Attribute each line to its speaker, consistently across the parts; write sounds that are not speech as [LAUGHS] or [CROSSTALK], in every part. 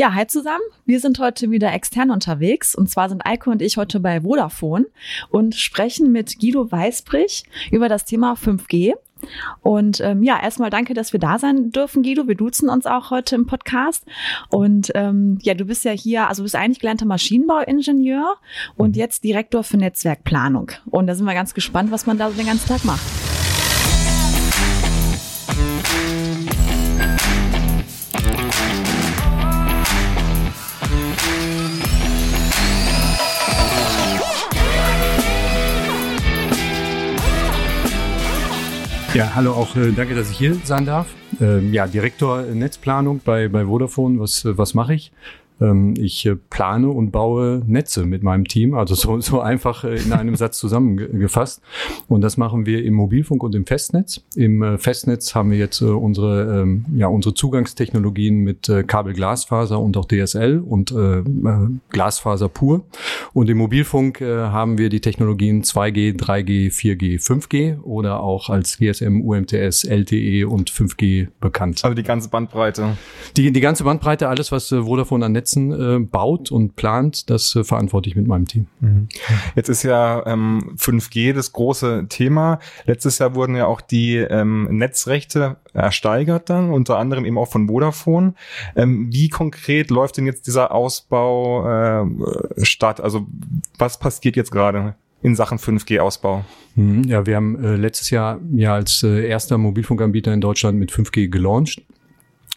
Speaker 1: Ja, hi zusammen. Wir sind heute wieder extern unterwegs und zwar sind Eiko und ich heute bei Vodafone und sprechen mit Guido Weißbrich über das Thema 5G. Und ähm, ja, erstmal danke, dass wir da sein dürfen, Guido. Wir duzen uns auch heute im Podcast. Und ähm, ja, du bist ja hier, also du bist eigentlich gelernter Maschinenbauingenieur und jetzt Direktor für Netzwerkplanung. Und da sind wir ganz gespannt, was man da so den ganzen Tag macht.
Speaker 2: Ja, hallo auch äh, danke, dass ich hier sein darf. Ähm, ja, Direktor Netzplanung bei, bei Vodafone. Was, äh, was mache ich? Ähm, ich äh, plane und baue Netze mit meinem Team, also so, so einfach äh, in einem Satz zusammengefasst. Und das machen wir im Mobilfunk und im Festnetz. Im äh, Festnetz haben wir jetzt unsere, ähm, ja, unsere Zugangstechnologien mit Kabel-Glasfaser und auch DSL und Glasfaser pur. Und im Mobilfunk haben wir die Technologien 2G, 3G, 4G, 5G oder auch als GSM, UMTS, LTE und 5G bekannt.
Speaker 3: Also die ganze Bandbreite.
Speaker 2: Die, die ganze Bandbreite, alles, was Vodafone an Netz Netzen äh, baut und plant, das äh, verantworte ich mit meinem Team. Mhm.
Speaker 3: Jetzt ist ja ähm, 5G das große Thema. Letztes Jahr wurden ja auch die ähm, Netzrechte ersteigert dann, unter anderem eben auch von Vodafone. Ähm, wie konkret läuft denn jetzt dieser Ausbau äh, statt? Also was passiert jetzt gerade? in Sachen 5G-Ausbau?
Speaker 2: Mhm. Ja, wir haben äh, letztes Jahr ja als äh, erster Mobilfunkanbieter in Deutschland mit 5G gelauncht.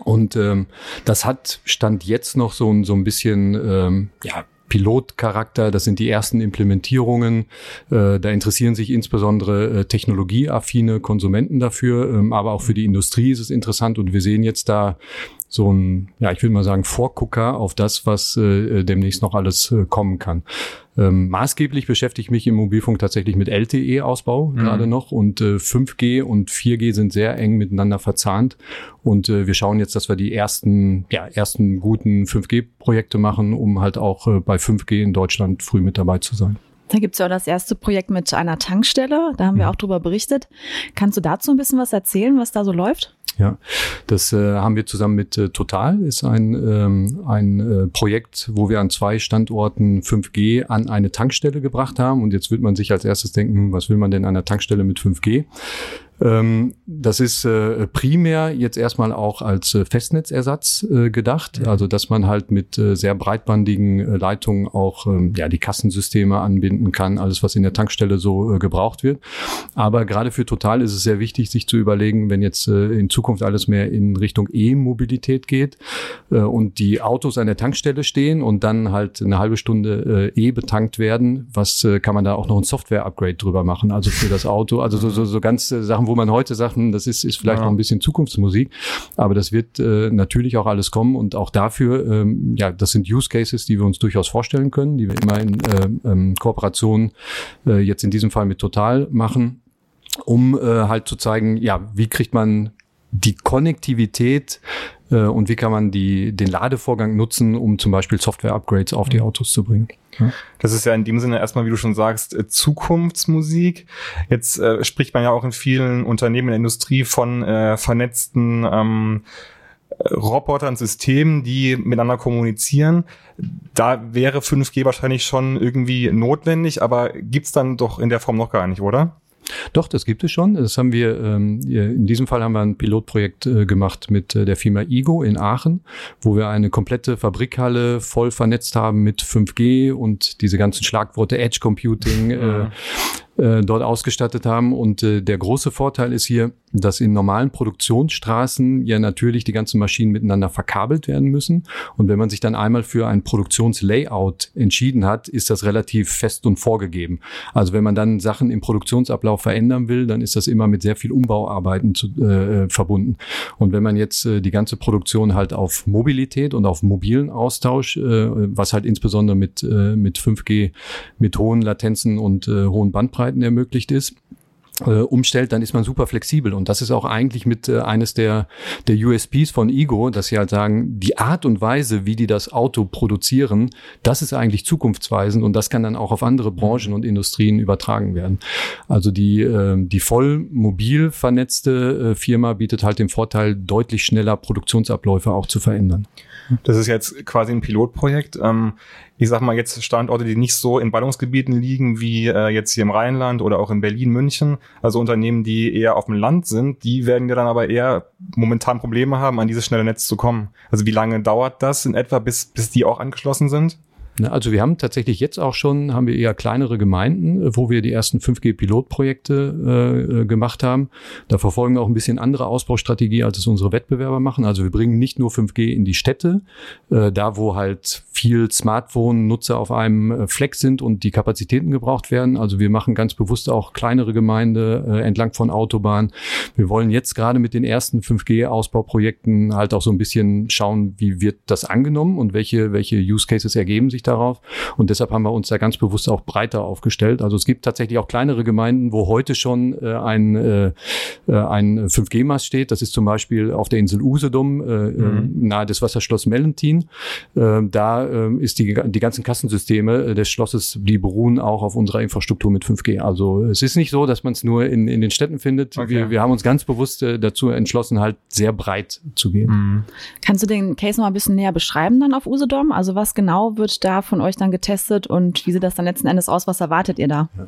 Speaker 2: Und ähm, das hat Stand jetzt noch so, so ein bisschen ähm, ja, Pilotcharakter, das sind die ersten Implementierungen. Äh, da interessieren sich insbesondere äh, technologieaffine Konsumenten dafür, ähm, aber auch für die Industrie ist es interessant. Und wir sehen jetzt da so ein, ja, ich würde mal sagen, Vorgucker auf das, was äh, demnächst noch alles äh, kommen kann. Ähm, maßgeblich beschäftige ich mich im Mobilfunk tatsächlich mit LTE-Ausbau mhm. gerade noch und äh, 5G und 4G sind sehr eng miteinander verzahnt und äh, wir schauen jetzt, dass wir die ersten, ja, ersten guten 5G-Projekte machen, um halt auch äh, bei 5G in Deutschland früh mit dabei zu sein.
Speaker 1: Da gibt's ja auch das erste Projekt mit einer Tankstelle, da haben wir mhm. auch drüber berichtet. Kannst du dazu ein bisschen was erzählen, was da so läuft?
Speaker 2: Ja, das äh, haben wir zusammen mit äh, Total, ist ein, ähm, ein äh, Projekt, wo wir an zwei Standorten 5G an eine Tankstelle gebracht haben. Und jetzt wird man sich als erstes denken, was will man denn an einer Tankstelle mit 5G? Ähm, das ist äh, primär jetzt erstmal auch als äh, Festnetzersatz äh, gedacht, also dass man halt mit sehr breitbandigen Leitungen auch ähm, ja die Kassensysteme anbinden kann, alles was in der Tankstelle so gebraucht wird. Aber gerade für Total ist es sehr wichtig, sich zu überlegen, wenn jetzt in Zukunft alles mehr in Richtung E-Mobilität geht und die Autos an der Tankstelle stehen und dann halt eine halbe Stunde E betankt werden, was kann man da auch noch ein Software-Upgrade drüber machen, also für das Auto, also so, so, so ganz Sachen Sachen, wo man heute sagt, hm, das ist, ist vielleicht ja. noch ein bisschen Zukunftsmusik, aber das wird äh, natürlich auch alles kommen und auch dafür, ähm, ja, das sind Use Cases, die wir uns durchaus vorstellen können, die wir immer in äh, ähm, Kooperation äh, jetzt in diesem Fall mit Total machen um äh, halt zu zeigen, ja, wie kriegt man die Konnektivität äh, und wie kann man die, den Ladevorgang nutzen, um zum Beispiel Software-Upgrades auf die mhm. Autos zu bringen.
Speaker 3: Das ist ja in dem Sinne erstmal, wie du schon sagst, äh, Zukunftsmusik. Jetzt äh, spricht man ja auch in vielen Unternehmen in der Industrie von äh, vernetzten ähm, Robotern, Systemen, die miteinander kommunizieren. Da wäre 5G wahrscheinlich schon irgendwie notwendig, aber gibt's dann doch in der Form noch gar nicht, oder?
Speaker 2: Doch, das gibt es schon. Das haben wir, ähm, in diesem Fall haben wir ein Pilotprojekt äh, gemacht mit äh, der Firma Igo in Aachen, wo wir eine komplette Fabrikhalle voll vernetzt haben mit 5G und diese ganzen Schlagworte Edge Computing. Äh, äh, dort ausgestattet haben. Und äh, der große Vorteil ist hier, dass in normalen Produktionsstraßen ja natürlich die ganzen Maschinen miteinander verkabelt werden müssen. Und wenn man sich dann einmal für ein Produktionslayout entschieden hat, ist das relativ fest und vorgegeben. Also wenn man dann Sachen im Produktionsablauf verändern will, dann ist das immer mit sehr viel Umbauarbeiten zu, äh, verbunden. Und wenn man jetzt äh, die ganze Produktion halt auf Mobilität und auf mobilen Austausch, äh, was halt insbesondere mit, äh, mit 5G, mit hohen Latenzen und äh, hohen Bandbreiten ermöglicht ist, äh, umstellt, dann ist man super flexibel. Und das ist auch eigentlich mit äh, eines der, der USPs von Ego, dass sie halt sagen, die Art und Weise, wie die das Auto produzieren, das ist eigentlich zukunftsweisend und das kann dann auch auf andere Branchen und Industrien übertragen werden. Also die, äh, die voll mobil vernetzte äh, Firma bietet halt den Vorteil, deutlich schneller Produktionsabläufe auch zu verändern.
Speaker 3: Das ist jetzt quasi ein Pilotprojekt. Ähm, ich sag mal jetzt Standorte, die nicht so in Ballungsgebieten liegen wie äh, jetzt hier im Rheinland oder auch in Berlin, München. Also Unternehmen, die eher auf dem Land sind, die werden ja dann aber eher momentan Probleme haben, an dieses schnelle Netz zu kommen. Also wie lange dauert das in etwa, bis, bis die auch angeschlossen sind?
Speaker 2: Also wir haben tatsächlich jetzt auch schon, haben wir eher kleinere Gemeinden, wo wir die ersten 5G-Pilotprojekte äh, äh, gemacht haben. Da verfolgen wir auch ein bisschen andere Ausbaustrategie, als es unsere Wettbewerber machen. Also wir bringen nicht nur 5G in die Städte, äh, da wo halt viel Smartphone-Nutzer auf einem äh, Fleck sind und die Kapazitäten gebraucht werden. Also wir machen ganz bewusst auch kleinere Gemeinde äh, entlang von Autobahnen. Wir wollen jetzt gerade mit den ersten 5G-Ausbauprojekten halt auch so ein bisschen schauen, wie wird das angenommen und welche, welche Use Cases ergeben sich darauf. Und deshalb haben wir uns da ganz bewusst auch breiter aufgestellt. Also es gibt tatsächlich auch kleinere Gemeinden, wo heute schon äh, ein, äh, äh ein 5G-Mast steht. Das ist zum Beispiel auf der Insel Usedom, äh, äh, mhm. nahe des Wasserschloss Mellentin. Äh, da äh, ist die, die ganzen Kassensysteme des Schlosses, die beruhen auch auf unserer Infrastruktur mit 5G. Also es ist nicht so, dass man es nur in, in den Städten findet. Okay. Wir, wir haben uns ganz bewusst äh, dazu entschlossen, halt sehr breit zu gehen. Mhm.
Speaker 1: Kannst du den Case noch ein bisschen näher beschreiben dann auf Usedom? Also was genau wird da von euch dann getestet und wie sieht das dann letzten Endes aus? Was erwartet ihr da? Ja.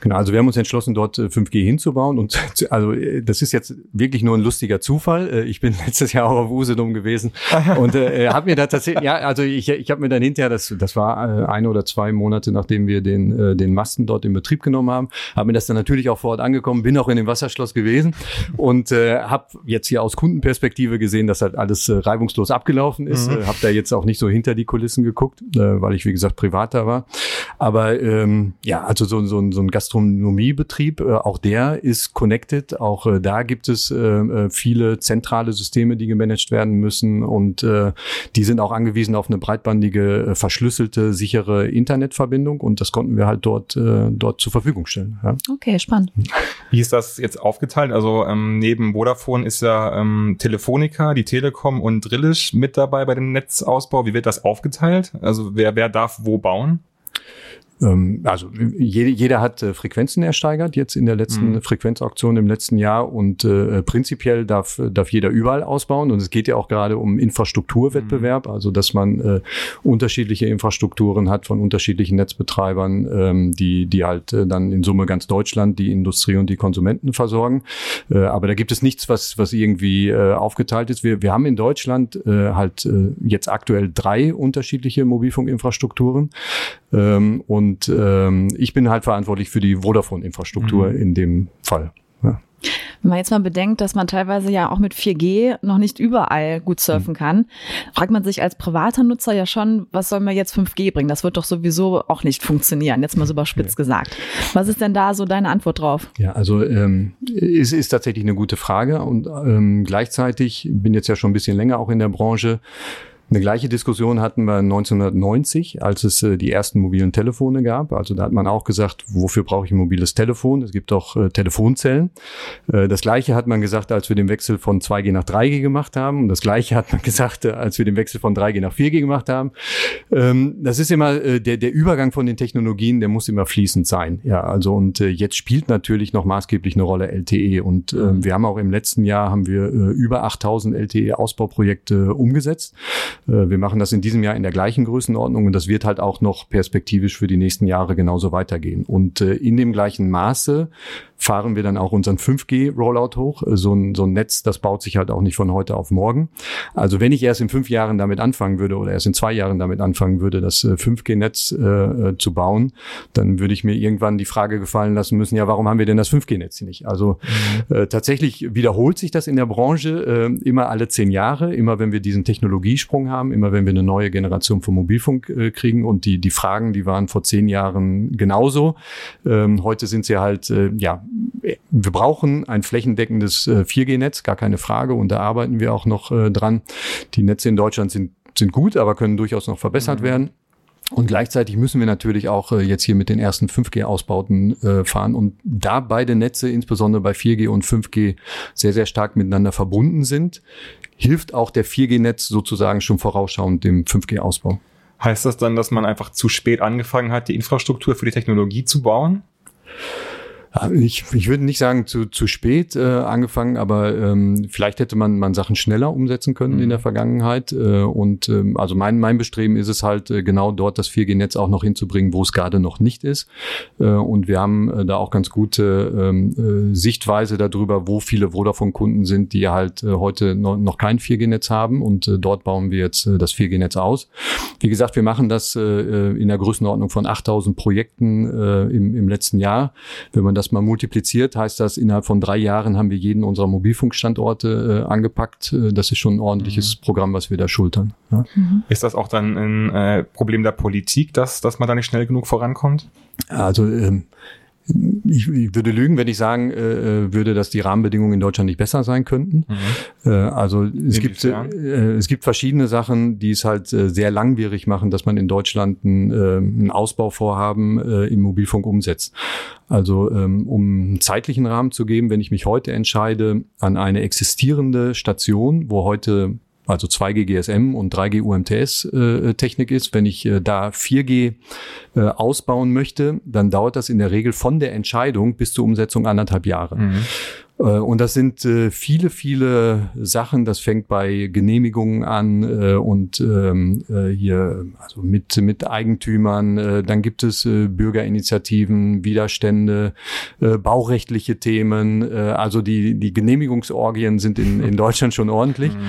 Speaker 2: Genau, also wir haben uns entschlossen, dort 5G äh, hinzubauen und [LAUGHS] also äh, das ist jetzt wirklich nur ein lustiger Zufall. Äh, ich bin [LAUGHS] letztes Jahr auch auf Usedom gewesen [LAUGHS] und äh, habe mir da tatsächlich, ja, also ich, ich habe mir dann hinterher, das, das war eine oder zwei Monate, nachdem wir den, den Masten dort in Betrieb genommen haben, habe mir das dann natürlich auch vor Ort angekommen, bin auch in dem Wasserschloss gewesen und äh, habe jetzt hier aus Kundenperspektive gesehen, dass halt alles äh, reibungslos abgelaufen ist. Mhm. Äh, habe da jetzt auch nicht so hinter die Kulissen geguckt, äh, weil ich, wie gesagt, privat da war. Aber ähm, ja, also so, so, so ein Gastronomiebetrieb, äh, auch der ist connected. Auch äh, da gibt es äh, äh, viele zentrale Systeme, die gemanagt werden müssen. Und äh, die sind auch angewiesen auf eine breitbandige, äh, verschlüsselte, sichere Internetverbindung. Und das konnten wir halt dort, äh, dort zur Verfügung stellen. Ja.
Speaker 1: Okay, spannend.
Speaker 3: Wie ist das jetzt aufgeteilt? Also ähm, neben Vodafone ist ja ähm, Telefonica, die Telekom und Drillisch mit dabei bei dem Netzausbau. Wie wird das aufgeteilt? Also wer, wer darf wo bauen?
Speaker 2: Ähm, also jede, jeder hat äh, Frequenzen ersteigert jetzt in der letzten mhm. Frequenzauktion im letzten Jahr und äh, prinzipiell darf, darf jeder überall ausbauen und es geht ja auch gerade um Infrastrukturwettbewerb, mhm. also dass man äh, unterschiedliche Infrastrukturen hat von unterschiedlichen Netzbetreibern, ähm, die, die halt äh, dann in Summe ganz Deutschland die Industrie und die Konsumenten versorgen. Äh, aber da gibt es nichts, was, was irgendwie äh, aufgeteilt ist. Wir, wir haben in Deutschland äh, halt äh, jetzt aktuell drei unterschiedliche Mobilfunkinfrastrukturen ähm, und und ähm, ich bin halt verantwortlich für die Vodafone-Infrastruktur mhm. in dem Fall. Ja.
Speaker 1: Wenn man jetzt mal bedenkt, dass man teilweise ja auch mit 4G noch nicht überall gut surfen mhm. kann, fragt man sich als privater Nutzer ja schon, was soll mir jetzt 5G bringen? Das wird doch sowieso auch nicht funktionieren, jetzt mal so überspitzt gesagt. Was ist denn da so deine Antwort drauf?
Speaker 2: Ja, also ähm, es ist tatsächlich eine gute Frage und ähm, gleichzeitig bin jetzt ja schon ein bisschen länger auch in der Branche. Eine gleiche Diskussion hatten wir 1990, als es äh, die ersten mobilen Telefone gab. Also da hat man auch gesagt, wofür brauche ich ein mobiles Telefon? Es gibt doch äh, Telefonzellen. Äh, das gleiche hat man gesagt, als wir den Wechsel von 2G nach 3G gemacht haben. Und das gleiche hat man [LAUGHS] gesagt, äh, als wir den Wechsel von 3G nach 4G gemacht haben. Ähm, das ist immer äh, der, der Übergang von den Technologien, der muss immer fließend sein. Ja, also und äh, jetzt spielt natürlich noch maßgeblich eine Rolle LTE. Und äh, wir haben auch im letzten Jahr haben wir über 8000 LTE-Ausbauprojekte umgesetzt. Äh, wir machen das in diesem Jahr in der gleichen Größenordnung und das wird halt auch noch perspektivisch für die nächsten Jahre genauso weitergehen. Und äh, in dem gleichen Maße fahren wir dann auch unseren 5G-Rollout hoch. Äh, so ein, so ein Netz, das baut sich halt auch nicht von heute auf morgen. Also wenn ich erst in fünf Jahren damit anfangen würde oder erst in zwei Jahren damit anfangen würde, das 5G-Netz äh, zu bauen, dann würde ich mir irgendwann die Frage gefallen lassen müssen, ja, warum haben wir denn das 5G-Netz nicht? Also mhm. äh, tatsächlich wiederholt sich das in der Branche äh, immer alle zehn Jahre, immer wenn wir diesen Technologiesprung haben, immer wenn wir eine neue Generation von Mobilfunk äh, kriegen und die, die Fragen, die waren vor zehn Jahren genauso. Ähm, heute sind sie halt, äh, ja, wir brauchen ein flächendeckendes äh, 4G-Netz, gar keine Frage, und da arbeiten wir auch noch äh, dran. Die Netze in Deutschland sind, sind gut, aber können durchaus noch verbessert mhm. werden. Und gleichzeitig müssen wir natürlich auch äh, jetzt hier mit den ersten 5G-Ausbauten äh, fahren. Und da beide Netze, insbesondere bei 4G und 5G, sehr, sehr stark miteinander verbunden sind, hilft auch der 4G-Netz sozusagen schon vorausschauend dem 5G-Ausbau.
Speaker 3: Heißt das dann, dass man einfach zu spät angefangen hat, die Infrastruktur für die Technologie zu bauen?
Speaker 2: Ich, ich würde nicht sagen zu, zu spät äh, angefangen, aber ähm, vielleicht hätte man, man Sachen schneller umsetzen können mhm. in der Vergangenheit. Äh, und ähm, also mein, mein Bestreben ist es halt, äh, genau dort das 4G-Netz auch noch hinzubringen, wo es gerade noch nicht ist. Äh, und wir haben äh, da auch ganz gute ähm, äh, Sichtweise darüber, wo viele Vodafone-Kunden sind, die halt äh, heute noch, noch kein 4G-Netz haben. Und äh, dort bauen wir jetzt äh, das 4G-Netz aus. Wie gesagt, wir machen das äh, in der Größenordnung von 8000 Projekten äh, im, im letzten Jahr. Wenn man das das mal multipliziert, heißt das, innerhalb von drei Jahren haben wir jeden unserer Mobilfunkstandorte äh, angepackt. Äh, das ist schon ein ordentliches mhm. Programm, was wir da schultern.
Speaker 3: Ja. Mhm. Ist das auch dann ein äh, Problem der Politik, dass, dass man da nicht schnell genug vorankommt?
Speaker 2: Also ähm, ich, ich würde lügen, wenn ich sagen äh, äh, würde, dass die Rahmenbedingungen in Deutschland nicht besser sein könnten. Mhm. Äh, also es gibt, äh, es gibt verschiedene Sachen, die es halt äh, sehr langwierig machen, dass man in Deutschland ein, äh, ein Ausbauvorhaben äh, im Mobilfunk umsetzt. Also ähm, um einen zeitlichen Rahmen zu geben, wenn ich mich heute entscheide, an eine existierende Station, wo heute also 2G GSM und 3G UMTS äh, Technik ist. Wenn ich äh, da 4G äh, ausbauen möchte, dann dauert das in der Regel von der Entscheidung bis zur Umsetzung anderthalb Jahre. Mhm. Äh, und das sind äh, viele, viele Sachen. Das fängt bei Genehmigungen an äh, und ähm, hier also mit, mit Eigentümern. Dann gibt es Bürgerinitiativen, Widerstände, baurechtliche Themen. Also die, die Genehmigungsorgien sind in, in Deutschland schon ordentlich. Mhm.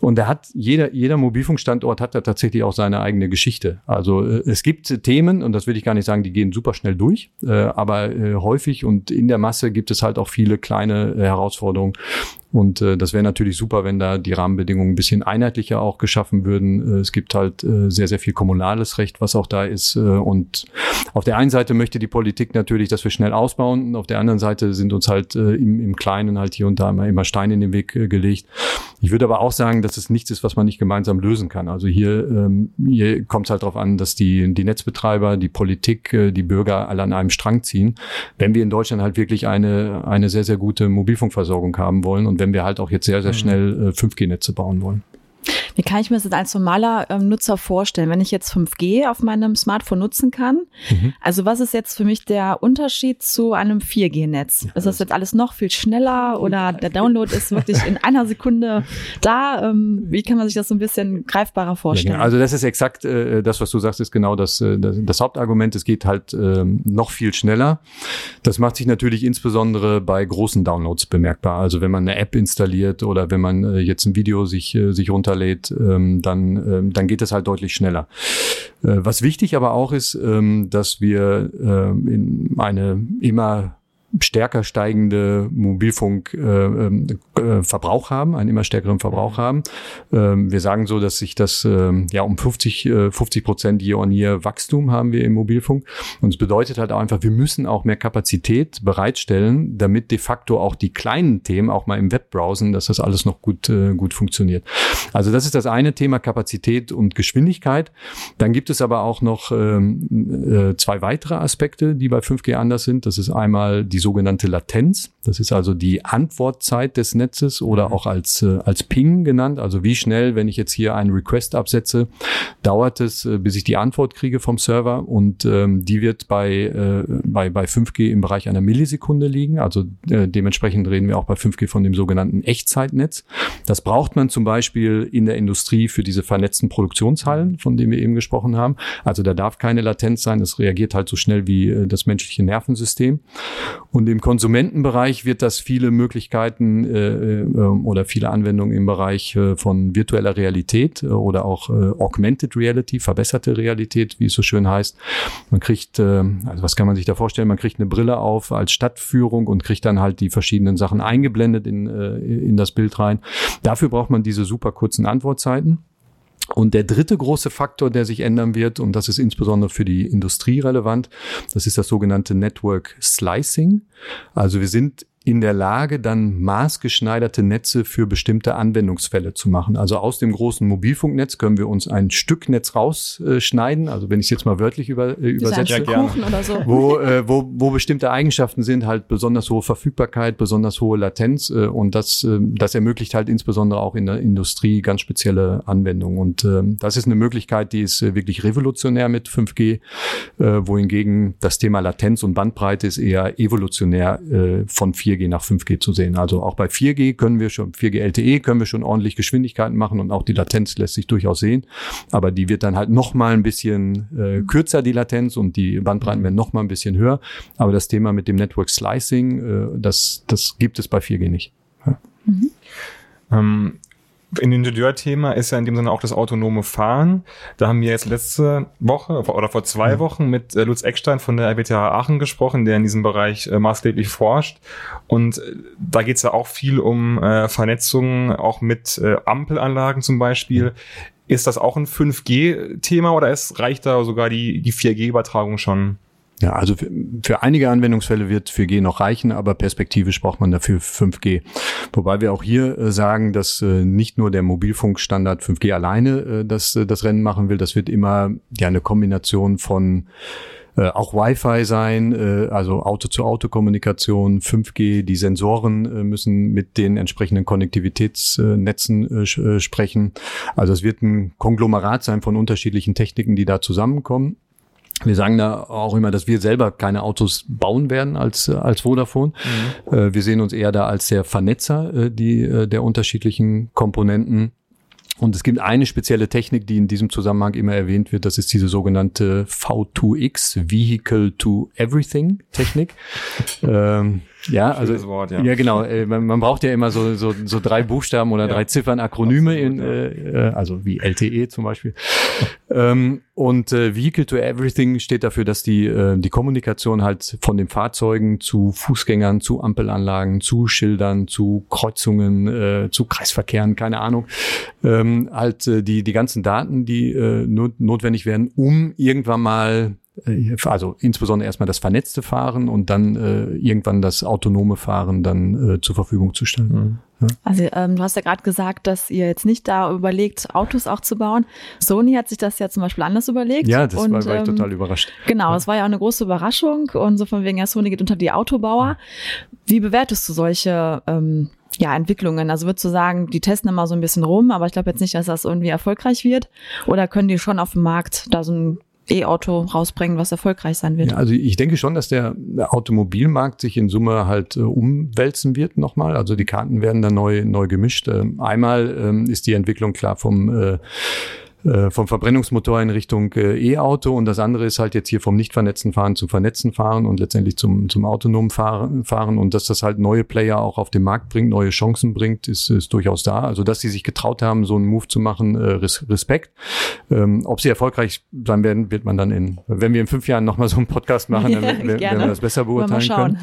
Speaker 2: Und da hat jeder, jeder Mobilfunkstandort hat da tatsächlich auch seine eigene Geschichte. Also es gibt Themen, und das will ich gar nicht sagen, die gehen super schnell durch, aber häufig und in der Masse gibt es halt auch viele kleine Herausforderung. Und äh, das wäre natürlich super, wenn da die Rahmenbedingungen ein bisschen einheitlicher auch geschaffen würden. Äh, es gibt halt äh, sehr, sehr viel kommunales Recht, was auch da ist. Äh, und auf der einen Seite möchte die Politik natürlich, dass wir schnell ausbauen. Und auf der anderen Seite sind uns halt äh, im, im Kleinen halt hier und da immer, immer Steine in den Weg äh, gelegt. Ich würde aber auch sagen, dass es nichts ist, was man nicht gemeinsam lösen kann. Also hier, ähm, hier kommt es halt darauf an, dass die, die Netzbetreiber, die Politik, äh, die Bürger alle an einem Strang ziehen. Wenn wir in Deutschland halt wirklich eine, eine sehr, sehr gute Mobilfunkversorgung haben wollen und wenn wir halt auch jetzt sehr, sehr mhm. schnell äh, 5G-Netze bauen wollen.
Speaker 1: Wie kann ich mir das als normaler ähm, Nutzer vorstellen, wenn ich jetzt 5G auf meinem Smartphone nutzen kann? Mhm. Also was ist jetzt für mich der Unterschied zu einem 4G-Netz? Ist das jetzt alles noch viel schneller oder der Download ist wirklich in einer Sekunde da? Ähm, wie kann man sich das so ein bisschen greifbarer vorstellen? Ja,
Speaker 2: genau. also das ist exakt äh, das, was du sagst, ist genau das, äh, das, das, Hauptargument. Es geht halt äh, noch viel schneller. Das macht sich natürlich insbesondere bei großen Downloads bemerkbar. Also wenn man eine App installiert oder wenn man äh, jetzt ein Video sich, äh, sich runterlädt, ähm, dann, ähm, dann geht es halt deutlich schneller. Äh, was wichtig aber auch ist, ähm, dass wir ähm, in eine immer stärker steigende Mobilfunkverbrauch äh, haben, einen immer stärkeren Verbrauch haben. Ähm, wir sagen so, dass sich das ähm, ja um 50 äh, 50 Prozent year on year Wachstum haben wir im Mobilfunk. Und es bedeutet halt auch einfach, wir müssen auch mehr Kapazität bereitstellen, damit de facto auch die kleinen Themen auch mal im Web browsen, dass das alles noch gut äh, gut funktioniert. Also das ist das eine Thema Kapazität und Geschwindigkeit. Dann gibt es aber auch noch ähm, äh, zwei weitere Aspekte, die bei 5G anders sind. Das ist einmal die sogenannte Latenz. Das ist also die Antwortzeit des Netzes oder mhm. auch als, äh, als Ping genannt. Also wie schnell, wenn ich jetzt hier einen Request absetze, dauert es, äh, bis ich die Antwort kriege vom Server. Und ähm, die wird bei, äh, bei, bei 5G im Bereich einer Millisekunde liegen. Also äh, dementsprechend reden wir auch bei 5G von dem sogenannten Echtzeitnetz. Das braucht man zum Beispiel in der Industrie für diese vernetzten Produktionshallen, von denen wir eben gesprochen haben. Also da darf keine Latenz sein. Das reagiert halt so schnell wie äh, das menschliche Nervensystem. Und im Konsumentenbereich wird das viele Möglichkeiten äh, äh, oder viele Anwendungen im Bereich äh, von virtueller Realität äh, oder auch äh, Augmented Reality, verbesserte Realität, wie es so schön heißt. Man kriegt, äh, also was kann man sich da vorstellen? Man kriegt eine Brille auf als Stadtführung und kriegt dann halt die verschiedenen Sachen eingeblendet in, äh, in das Bild rein. Dafür braucht man diese super kurzen Antwortzeiten. Und der dritte große Faktor, der sich ändern wird, und das ist insbesondere für die Industrie relevant, das ist das sogenannte Network Slicing. Also wir sind in der Lage, dann maßgeschneiderte Netze für bestimmte Anwendungsfälle zu machen. Also aus dem großen Mobilfunknetz können wir uns ein Stück Netz rausschneiden. Also wenn ich es jetzt mal wörtlich über, äh, übersetze,
Speaker 1: ja, oder so.
Speaker 2: wo, äh, wo, wo bestimmte Eigenschaften sind, halt besonders hohe Verfügbarkeit, besonders hohe Latenz äh, und das, äh, das ermöglicht halt insbesondere auch in der Industrie ganz spezielle Anwendungen. Und äh, das ist eine Möglichkeit, die ist äh, wirklich revolutionär mit 5G, äh, wohingegen das Thema Latenz und Bandbreite ist eher evolutionär äh, von 4 4G nach 5G zu sehen. Also auch bei 4G können wir schon, 4G LTE können wir schon ordentlich Geschwindigkeiten machen und auch die Latenz lässt sich durchaus sehen. Aber die wird dann halt noch mal ein bisschen äh, kürzer, die Latenz, und die Bandbreiten werden noch mal ein bisschen höher. Aber das Thema mit dem Network Slicing, äh, das, das gibt es bei 4G nicht. Ja. Mhm.
Speaker 3: Ähm, in Ingenieurthema ist ja in dem Sinne auch das autonome Fahren. Da haben wir jetzt letzte Woche oder vor zwei Wochen mit äh, Lutz Eckstein von der RWTH Aachen gesprochen, der in diesem Bereich äh, maßgeblich forscht. Und äh, da geht es ja auch viel um Vernetzung, auch mit Ampelanlagen zum Beispiel. Ist das auch ein 5G-Thema oder ist, reicht da sogar die, die 4G-Übertragung schon?
Speaker 2: Ja, also für, für einige Anwendungsfälle wird 4G noch reichen, aber perspektivisch braucht man dafür 5G. Wobei wir auch hier äh, sagen, dass äh, nicht nur der Mobilfunkstandard 5G alleine äh, das, äh, das Rennen machen will, das wird immer ja eine Kombination von äh, auch Wi-Fi sein, äh, also Auto-zu-Auto-Kommunikation, 5G, die Sensoren äh, müssen mit den entsprechenden Konnektivitätsnetzen äh, äh, sprechen. Also es wird ein Konglomerat sein von unterschiedlichen Techniken, die da zusammenkommen. Wir sagen da auch immer, dass wir selber keine Autos bauen werden als, als Vodafone. Mhm. Äh, wir sehen uns eher da als der Vernetzer äh, die, äh, der unterschiedlichen Komponenten. Und es gibt eine spezielle Technik, die in diesem Zusammenhang immer erwähnt wird. Das ist diese sogenannte V2X, Vehicle to Everything Technik. [LAUGHS] ähm, ja, also Wort, ja. ja genau. Äh, man, man, braucht ja immer so so, so drei Buchstaben oder ja. drei Ziffern Akronyme in, äh, äh, also wie LTE zum Beispiel. ähm, und äh, Vehicle to Everything steht dafür, dass die äh, die Kommunikation halt von den Fahrzeugen zu Fußgängern, zu Ampelanlagen, zu Schildern, zu Kreuzungen, äh, zu Kreisverkehren, keine Ahnung, ähm, halt äh, die die ganzen Daten, die äh, not notwendig werden, um irgendwann mal also insbesondere erstmal das vernetzte Fahren und dann äh, irgendwann das autonome Fahren dann äh, zur Verfügung zu stellen. Mhm.
Speaker 1: Ja. Also ähm, du hast ja gerade gesagt, dass ihr jetzt nicht da überlegt, Autos auch zu bauen. Sony hat sich das ja zum Beispiel anders überlegt.
Speaker 2: Ja, das und, war, war ich ähm, total überrascht.
Speaker 1: Genau, es ja. war ja auch eine große Überraschung und so von wegen, ja, Sony geht unter die Autobauer. Wie bewertest du solche ähm, ja, Entwicklungen. Also würdest du sagen, die testen immer so ein bisschen rum, aber ich glaube jetzt nicht, dass das irgendwie erfolgreich wird. Oder können die schon auf dem Markt da so ein E-Auto rausbringen, was erfolgreich sein wird.
Speaker 2: Ja, also ich denke schon, dass der Automobilmarkt sich in Summe halt äh, umwälzen wird nochmal. Also die Karten werden dann neu, neu gemischt. Ähm, einmal ähm, ist die Entwicklung klar vom äh, äh, vom Verbrennungsmotor in Richtung äh, E-Auto und das andere ist halt jetzt hier vom nicht vernetzten Fahren zum vernetzten Fahren und letztendlich zum, zum autonomen Fahren, Fahren und dass das halt neue Player auch auf den Markt bringt, neue Chancen bringt, ist, ist durchaus da. Also dass sie sich getraut haben, so einen Move zu machen, äh, Respekt. Ähm, ob sie erfolgreich sein werden, wird man dann in, wenn wir in fünf Jahren nochmal so einen Podcast machen, [LAUGHS] dann werden wir das besser beurteilen können.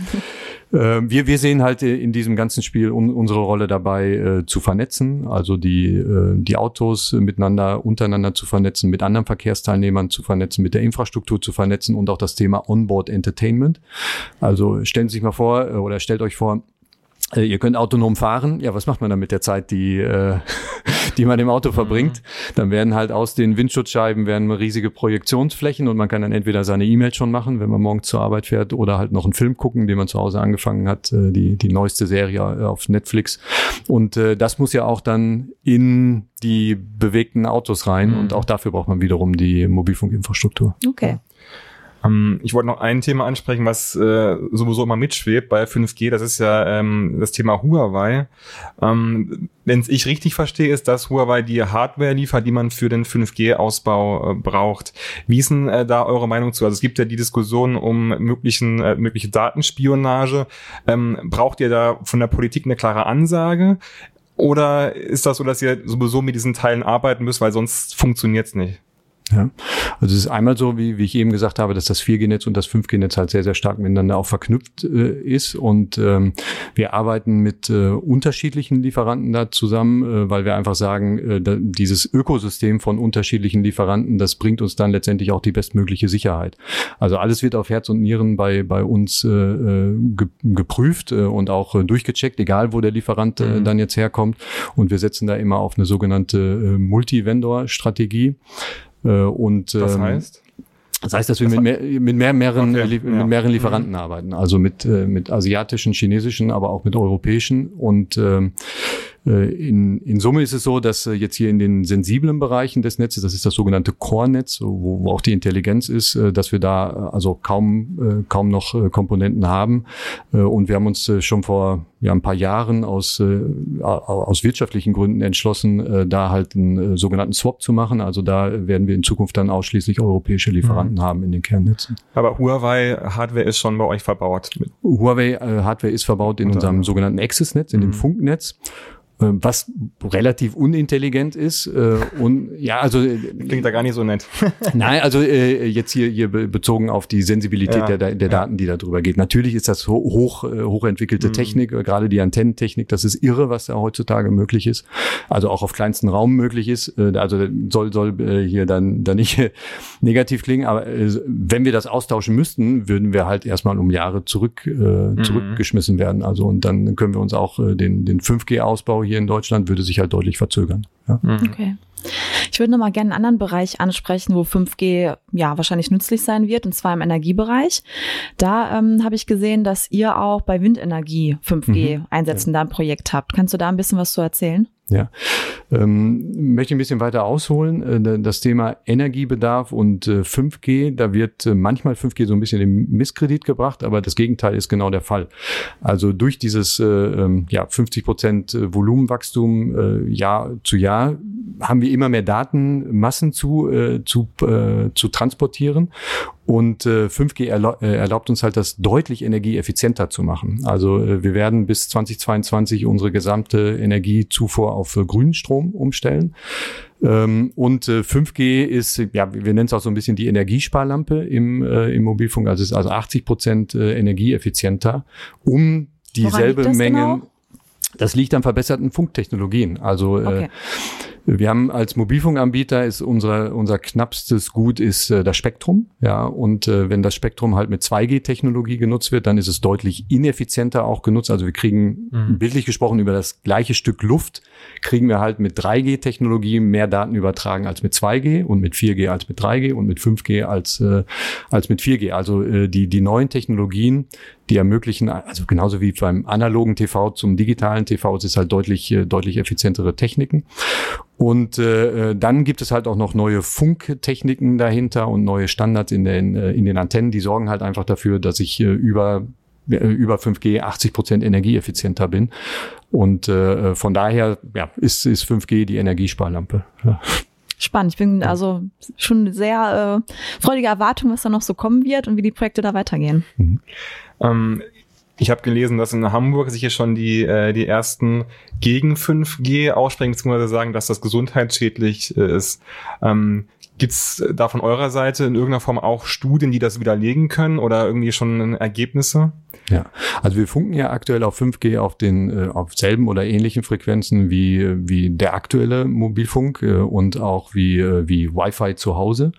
Speaker 2: Äh, wir, wir sehen halt äh, in diesem ganzen Spiel un, unsere Rolle dabei äh, zu vernetzen, also die, äh, die Autos miteinander, untereinander zu vernetzen, mit anderen Verkehrsteilnehmern zu vernetzen, mit der Infrastruktur zu vernetzen und auch das Thema Onboard Entertainment. Also stellen Sie sich mal vor äh, oder stellt euch vor, äh, ihr könnt autonom fahren. Ja, was macht man dann mit der Zeit, die, äh, [LAUGHS] die man im Auto mhm. verbringt? Dann werden halt aus den Windschutzscheiben werden riesige Projektionsflächen und man kann dann entweder seine E-Mails schon machen, wenn man morgens zur Arbeit fährt, oder halt noch einen Film gucken, den man zu Hause angefangen hat, äh, die, die neueste Serie auf Netflix. Und äh, das muss ja auch dann in die bewegten Autos rein mhm. und auch dafür braucht man wiederum die Mobilfunkinfrastruktur.
Speaker 1: Okay.
Speaker 3: Ähm, ich wollte noch ein Thema ansprechen, was äh, sowieso immer mitschwebt bei 5G. Das ist ja ähm, das Thema Huawei. Ähm, Wenn ich richtig verstehe, ist, dass Huawei die Hardware liefert, die man für den 5G-Ausbau äh, braucht. Wie ist denn äh, da eure Meinung zu? Also es gibt ja die Diskussion um möglichen, äh, mögliche Datenspionage. Ähm, braucht ihr da von der Politik eine klare Ansage? Oder ist das so, dass ihr sowieso mit diesen Teilen arbeiten müsst, weil sonst funktioniert's nicht?
Speaker 2: Ja. Also es ist einmal so, wie, wie ich eben gesagt habe, dass das 4G-Netz und das 5G-Netz halt sehr, sehr stark miteinander auch verknüpft äh, ist. Und ähm, wir arbeiten mit äh, unterschiedlichen Lieferanten da zusammen, äh, weil wir einfach sagen, äh, da, dieses Ökosystem von unterschiedlichen Lieferanten, das bringt uns dann letztendlich auch die bestmögliche Sicherheit. Also alles wird auf Herz und Nieren bei, bei uns äh, äh ge geprüft äh, und auch äh, durchgecheckt, egal wo der Lieferant äh, mhm. dann jetzt herkommt. Und wir setzen da immer auf eine sogenannte äh, Multi-Vendor-Strategie. Äh, und,
Speaker 3: Was ähm, heißt?
Speaker 2: Das heißt, dass wir mit, mehr, mit mehr, mehreren, okay, mit ja. mehreren Lieferanten mhm. arbeiten, also mit, äh, mit asiatischen, chinesischen, aber auch mit europäischen. Und ähm, äh, in, in Summe ist es so, dass äh, jetzt hier in den sensiblen Bereichen des Netzes, das ist das sogenannte Core-Netz, wo, wo auch die Intelligenz ist, äh, dass wir da also kaum, kaum noch Komponenten haben. Und wir haben uns schon vor ja, ein paar Jahren aus, aus wirtschaftlichen Gründen entschlossen, da halt einen sogenannten Swap zu machen. Also da werden wir in Zukunft dann ausschließlich europäische Lieferanten mhm. haben in den Kernnetzen.
Speaker 3: Aber Huawei-Hardware ist schon bei euch verbaut?
Speaker 2: Huawei-Hardware ist verbaut in unserem sogenannten Access-Netz, in mhm. dem Funknetz. Ähm, was relativ unintelligent ist. Äh, und ja, also
Speaker 3: äh, klingt da gar nicht so nett. [LAUGHS]
Speaker 2: nein, also äh, jetzt hier, hier bezogen auf die Sensibilität ja, der, der Daten, die da drüber geht. Natürlich ist das hoch, hochentwickelte mhm. Technik, gerade die Antennentechnik, das ist irre, was da heutzutage möglich ist. Also auch auf kleinsten Raum möglich ist. Also soll, soll hier dann, dann nicht [LAUGHS] negativ klingen, aber wenn wir das austauschen müssten, würden wir halt erstmal um Jahre zurück, mhm. zurückgeschmissen werden. Also und dann können wir uns auch den, den 5G-Ausbau hier in Deutschland würde sich halt deutlich verzögern. Ja.
Speaker 1: Mhm. Okay. Ich würde noch mal gerne einen anderen Bereich ansprechen, wo 5G ja wahrscheinlich nützlich sein wird, und zwar im Energiebereich. Da ähm, habe ich gesehen, dass ihr auch bei Windenergie 5G mhm. einsetzen, ja. da ein Projekt habt. Kannst du da ein bisschen was zu erzählen?
Speaker 2: Ja, ähm, möchte ein bisschen weiter ausholen. Äh, das Thema Energiebedarf und äh, 5G, da wird äh, manchmal 5G so ein bisschen im Misskredit gebracht, aber das Gegenteil ist genau der Fall. Also durch dieses äh, ähm, ja 50 Prozent äh, Volumenwachstum äh, Jahr zu Jahr haben wir immer mehr Datenmassen zu äh, zu äh, zu transportieren und äh, 5G erla äh, erlaubt uns halt, das deutlich energieeffizienter zu machen. Also äh, wir werden bis 2022 unsere gesamte Energiezufuhr auf äh, Grünstrom umstellen. Ähm, und äh, 5G ist, ja, wir nennen es auch so ein bisschen die Energiesparlampe im, äh, im Mobilfunk. Also es ist also 80 Prozent äh, energieeffizienter, um dieselbe Menge. Genau? Das liegt an verbesserten Funktechnologien. Also äh, okay. äh, wir haben als Mobilfunkanbieter ist unser, unser knappstes Gut ist äh, das Spektrum. Ja, und äh, wenn das Spektrum halt mit 2G-Technologie genutzt wird, dann ist es deutlich ineffizienter auch genutzt. Also wir kriegen mhm. bildlich gesprochen über das gleiche Stück Luft, kriegen wir halt mit 3G-Technologie mehr Daten übertragen als mit 2G und mit 4G als mit 3G und mit 5G als, äh, als mit 4G. Also äh, die, die neuen Technologien, die ermöglichen, also genauso wie beim analogen TV zum digitalen TV, es ist halt deutlich, äh, deutlich effizientere Techniken. Und äh, dann gibt es halt auch noch neue Funktechniken dahinter und neue Standards in den, äh, in den Antennen, die sorgen halt einfach dafür, dass ich äh, über äh, über 5G 80 Prozent energieeffizienter bin. Und äh, von daher ja, ist, ist 5G die Energiesparlampe. Ja.
Speaker 1: Spannend. Ich bin also schon sehr äh, freudige Erwartung, was da noch so kommen wird und wie die Projekte da weitergehen. Mhm.
Speaker 3: Ähm, ich habe gelesen, dass in Hamburg sich hier schon die, äh, die ersten gegen 5G aussprechen, beziehungsweise sagen, dass das gesundheitsschädlich äh, ist. Ähm, Gibt es da von eurer Seite in irgendeiner Form auch Studien, die das widerlegen können oder irgendwie schon Ergebnisse?
Speaker 2: Ja, also wir funken ja aktuell auf 5G auf den äh, auf selben oder ähnlichen Frequenzen wie wie der aktuelle Mobilfunk äh, und auch wie äh, wie Wi-Fi zu Hause.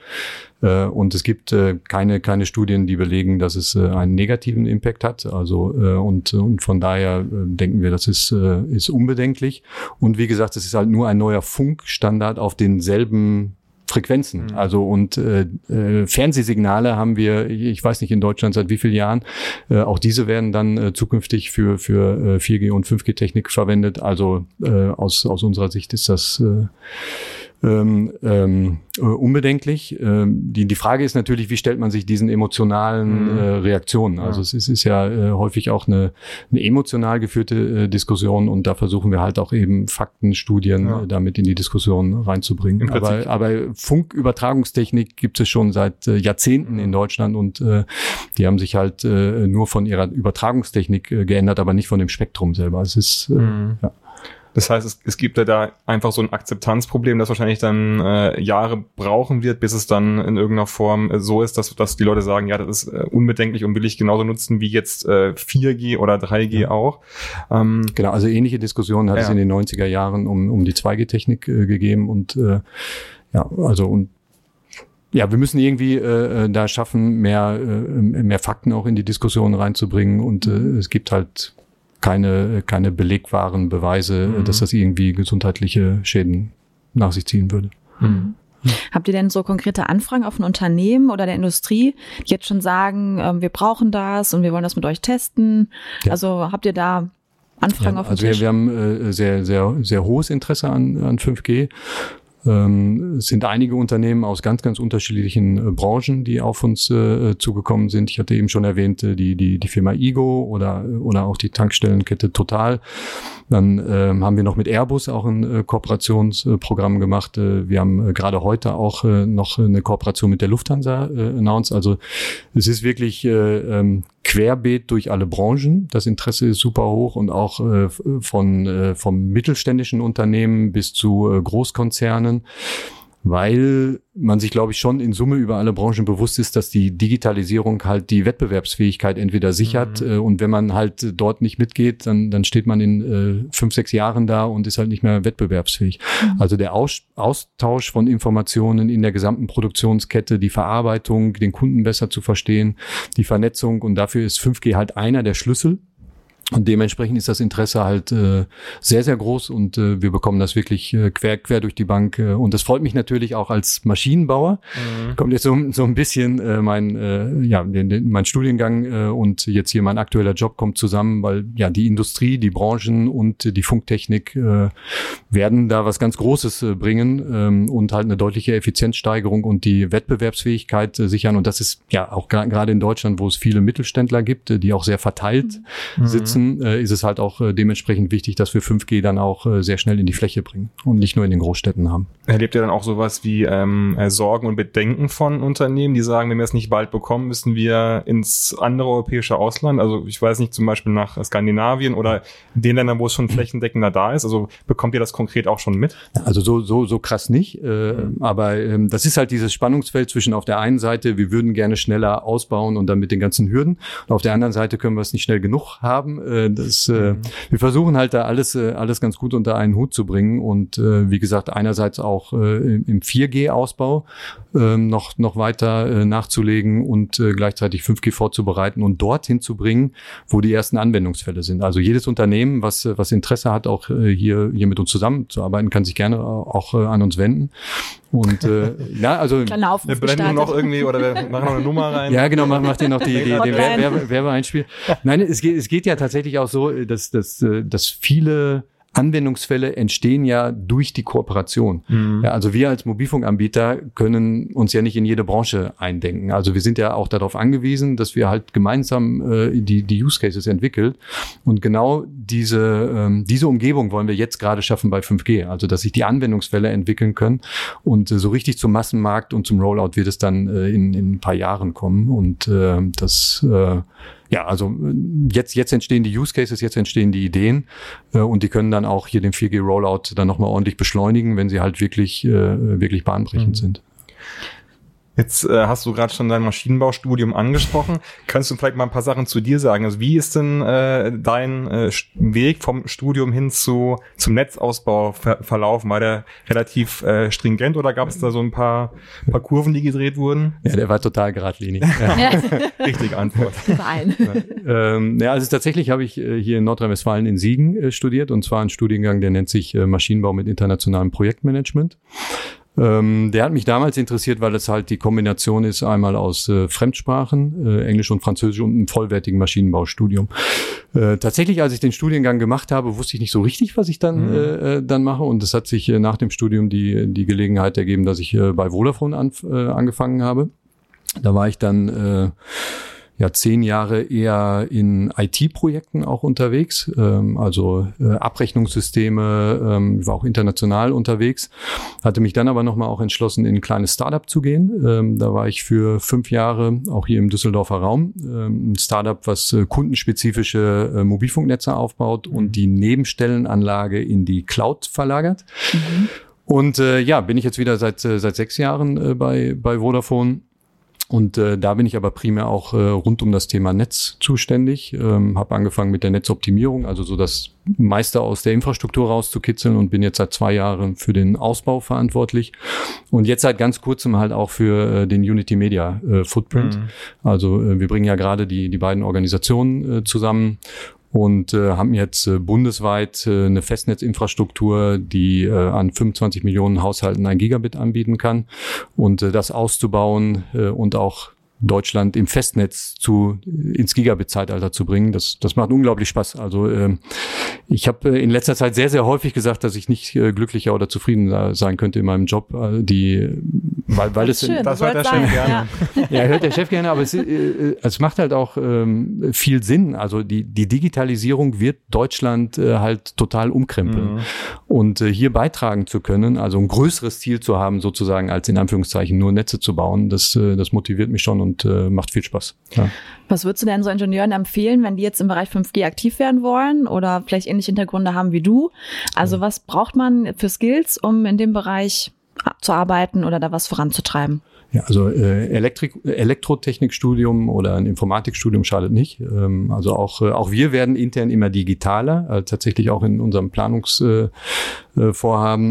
Speaker 2: Äh, und es gibt äh, keine keine Studien, die belegen, dass es äh, einen negativen Impact hat. Also und und von daher denken wir, das ist ist unbedenklich. Und wie gesagt, es ist halt nur ein neuer Funkstandard auf denselben Frequenzen. Mhm. Also und äh, äh, Fernsehsignale haben wir, ich weiß nicht in Deutschland seit wie vielen Jahren. Äh, auch diese werden dann äh, zukünftig für für äh, 4G und 5G Technik verwendet. Also äh, aus aus unserer Sicht ist das äh, ähm, ähm, äh, unbedenklich. Ähm, die, die Frage ist natürlich, wie stellt man sich diesen emotionalen mhm. äh, Reaktionen? Also ja. es ist, ist ja äh, häufig auch eine, eine emotional geführte äh, Diskussion und da versuchen wir halt auch eben Fakten, Studien ja. äh, damit in die Diskussion reinzubringen. Aber, aber Funkübertragungstechnik gibt es schon seit äh, Jahrzehnten in Deutschland und die haben sich halt nur von ihrer Übertragungstechnik geändert, aber nicht von dem Spektrum selber. Es ist mhm. ja.
Speaker 3: Das heißt, es, es gibt ja da einfach so ein Akzeptanzproblem, das wahrscheinlich dann äh, Jahre brauchen wird, bis es dann in irgendeiner Form äh, so ist, dass, dass die Leute sagen, ja, das ist äh, unbedenklich und will ich genauso nutzen wie jetzt äh, 4G oder 3G ja. auch.
Speaker 2: Ähm, genau, also ähnliche Diskussionen hat ja. es in den 90er Jahren um, um die 2G-Technik äh, gegeben und äh, ja, also und ja, wir müssen irgendwie äh, äh, da schaffen, mehr, äh, mehr Fakten auch in die Diskussion reinzubringen. Und äh, es gibt halt keine, keine belegbaren Beweise, mhm. dass das irgendwie gesundheitliche Schäden nach sich ziehen würde. Mhm.
Speaker 1: Habt ihr denn so konkrete Anfragen auf ein Unternehmen oder der Industrie, die jetzt schon sagen, äh, wir brauchen das und wir wollen das mit euch testen? Ja. Also habt ihr da Anfragen ja, auf dem
Speaker 2: also Tisch? Wir, wir haben äh, sehr, sehr, sehr hohes Interesse an, an 5G ähm, sind einige Unternehmen aus ganz, ganz unterschiedlichen äh, Branchen, die auf uns äh, zugekommen sind. Ich hatte eben schon erwähnt, äh, die, die, die Firma Igo oder, oder auch die Tankstellenkette Total. Dann ähm, haben wir noch mit Airbus auch ein äh, Kooperationsprogramm gemacht. Äh, wir haben äh, gerade heute auch äh, noch eine Kooperation mit der Lufthansa äh, announced. Also es ist wirklich äh, ähm, querbeet durch alle Branchen. Das Interesse ist super hoch und auch äh, von äh, vom mittelständischen Unternehmen bis zu äh, Großkonzernen weil man sich, glaube ich, schon in Summe über alle Branchen bewusst ist, dass die Digitalisierung halt die Wettbewerbsfähigkeit entweder sichert mhm. äh, und wenn man halt dort nicht mitgeht, dann, dann steht man in äh, fünf, sechs Jahren da und ist halt nicht mehr wettbewerbsfähig. Mhm. Also der Aus Austausch von Informationen in der gesamten Produktionskette, die Verarbeitung, den Kunden besser zu verstehen, die Vernetzung und dafür ist 5G halt einer der Schlüssel. Und dementsprechend ist das Interesse halt äh, sehr, sehr groß und äh, wir bekommen das wirklich äh, quer, quer durch die Bank. Äh, und das freut mich natürlich auch als Maschinenbauer. Mhm. Kommt jetzt so, so ein bisschen äh, mein, äh, ja, den, den, mein Studiengang äh, und jetzt hier mein aktueller Job kommt zusammen, weil ja die Industrie, die Branchen und die Funktechnik äh, werden da was ganz Großes äh, bringen ähm, und halt eine deutliche Effizienzsteigerung und die Wettbewerbsfähigkeit äh, sichern. Und das ist ja auch gerade in Deutschland, wo es viele Mittelständler gibt, äh, die auch sehr verteilt mhm. sitzen nutzen, äh, ist es halt auch äh, dementsprechend wichtig, dass wir 5G dann auch äh, sehr schnell in die Fläche bringen und nicht nur in den Großstädten haben.
Speaker 3: Erlebt ihr dann auch sowas wie ähm, äh, Sorgen und Bedenken von Unternehmen, die sagen, wenn wir es nicht bald bekommen, müssen wir ins andere europäische Ausland? Also ich weiß nicht, zum Beispiel nach Skandinavien oder den Ländern, wo es schon flächendeckender da ist. Also bekommt ihr das konkret auch schon mit?
Speaker 2: Also so, so, so krass nicht. Äh, mhm. Aber ähm, das ist halt dieses Spannungsfeld zwischen auf der einen Seite, wir würden gerne schneller ausbauen und dann mit den ganzen Hürden. Und auf der anderen Seite können wir es nicht schnell genug haben. Äh, das, äh, mhm. wir versuchen halt da alles, äh, alles ganz gut unter einen Hut zu bringen und äh, wie gesagt, einerseits auch äh, im 4G-Ausbau äh, noch, noch weiter äh, nachzulegen und äh, gleichzeitig 5G vorzubereiten und dorthin zu bringen, wo die ersten Anwendungsfälle sind. Also jedes Unternehmen, was, was Interesse hat, auch äh, hier, hier mit uns zusammenzuarbeiten, kann sich gerne auch äh, an uns wenden. Und äh, ja, also
Speaker 3: wir blenden noch irgendwie oder wir machen noch eine Nummer rein.
Speaker 2: Ja, genau, macht ihr noch die, die, die Werbe, Werbeeinspiel. [LAUGHS] Nein, es geht, es geht ja tatsächlich auch so, dass, dass, dass viele Anwendungsfälle entstehen ja durch die Kooperation. Mhm. Ja, also wir als Mobilfunkanbieter können uns ja nicht in jede Branche eindenken. Also wir sind ja auch darauf angewiesen, dass wir halt gemeinsam äh, die, die Use Cases entwickelt. Und genau diese, ähm, diese Umgebung wollen wir jetzt gerade schaffen bei 5G. Also dass sich die Anwendungsfälle entwickeln können. Und äh, so richtig zum Massenmarkt und zum Rollout wird es dann äh, in, in ein paar Jahren kommen. Und äh, das äh, ja, also äh, jetzt, jetzt entstehen die Use Cases, jetzt entstehen die Ideen äh, und die können dann auch hier den 4G-Rollout dann nochmal ordentlich beschleunigen, wenn sie halt wirklich, äh, wirklich bahnbrechend mhm. sind.
Speaker 3: Jetzt äh, hast du gerade schon dein Maschinenbaustudium angesprochen. Kannst du vielleicht mal ein paar Sachen zu dir sagen? Also wie ist denn äh, dein äh, Weg vom Studium hin zu zum Netzausbau ver verlaufen? War der relativ äh, stringent oder gab es da so ein paar, paar Kurven, die gedreht wurden?
Speaker 2: Ja, der war total geradlinig. [LAUGHS] ja.
Speaker 3: Richtige Antwort. [LAUGHS]
Speaker 2: Überall. Ja. Ähm, ja, also tatsächlich habe ich äh, hier in Nordrhein-Westfalen in Siegen äh, studiert und zwar einen Studiengang, der nennt sich äh, Maschinenbau mit internationalem Projektmanagement. Ähm, der hat mich damals interessiert, weil es halt die Kombination ist einmal aus äh, Fremdsprachen, äh, Englisch und Französisch und einem vollwertigen Maschinenbaustudium. Äh, tatsächlich, als ich den Studiengang gemacht habe, wusste ich nicht so richtig, was ich dann mhm. äh, äh dann mache. Und es hat sich äh, nach dem Studium die die Gelegenheit ergeben, dass ich äh, bei Vodafone an, äh, angefangen habe. Da war ich dann äh, ja zehn Jahre eher in IT-Projekten auch unterwegs, ähm, also äh, Abrechnungssysteme, ähm, war auch international unterwegs, hatte mich dann aber nochmal auch entschlossen, in ein kleines Startup zu gehen. Ähm, da war ich für fünf Jahre auch hier im Düsseldorfer Raum, ähm, ein Startup, was äh, kundenspezifische äh, Mobilfunknetze aufbaut und mhm. die Nebenstellenanlage in die Cloud verlagert. Mhm. Und äh, ja, bin ich jetzt wieder seit, äh, seit sechs Jahren äh, bei, bei Vodafone und äh, da bin ich aber primär auch äh, rund um das Thema Netz zuständig. Ähm, habe angefangen mit der Netzoptimierung, also so das meiste aus der Infrastruktur rauszukitzeln und bin jetzt seit zwei Jahren für den Ausbau verantwortlich. Und jetzt seit ganz kurzem halt auch für äh, den Unity Media äh, Footprint. Mhm. Also äh, wir bringen ja gerade die, die beiden Organisationen äh, zusammen und äh, haben jetzt äh, bundesweit äh, eine Festnetzinfrastruktur, die äh, an 25 Millionen Haushalten ein Gigabit anbieten kann. Und äh, das auszubauen äh, und auch Deutschland im Festnetz zu ins Gigabit-Zeitalter zu bringen. Das, das macht unglaublich Spaß. Also äh, ich habe äh, in letzter Zeit sehr, sehr häufig gesagt, dass ich nicht äh, glücklicher oder zufrieden sein könnte in meinem Job. Äh, die, weil, weil das,
Speaker 3: es, schön, das hört der Chef gerne.
Speaker 2: Ja. ja, hört der Chef gerne, aber es, äh, es macht halt auch ähm, viel Sinn. Also die, die Digitalisierung wird Deutschland äh, halt total umkrempeln. Mhm. Und äh, hier beitragen zu können, also ein größeres Ziel zu haben, sozusagen, als in Anführungszeichen nur Netze zu bauen, das, äh, das motiviert mich schon und und äh, macht viel Spaß. Ja.
Speaker 1: Was würdest du denn so Ingenieuren empfehlen, wenn die jetzt im Bereich 5G aktiv werden wollen oder vielleicht ähnliche Hintergründe haben wie du? Also was braucht man für Skills, um in dem Bereich zu arbeiten oder da was voranzutreiben?
Speaker 2: Ja, also äh, Elektrik Elektrotechnikstudium oder ein Informatikstudium schadet nicht. Ähm, also auch, äh, auch wir werden intern immer digitaler, äh, tatsächlich auch in unserem Planungsvorhaben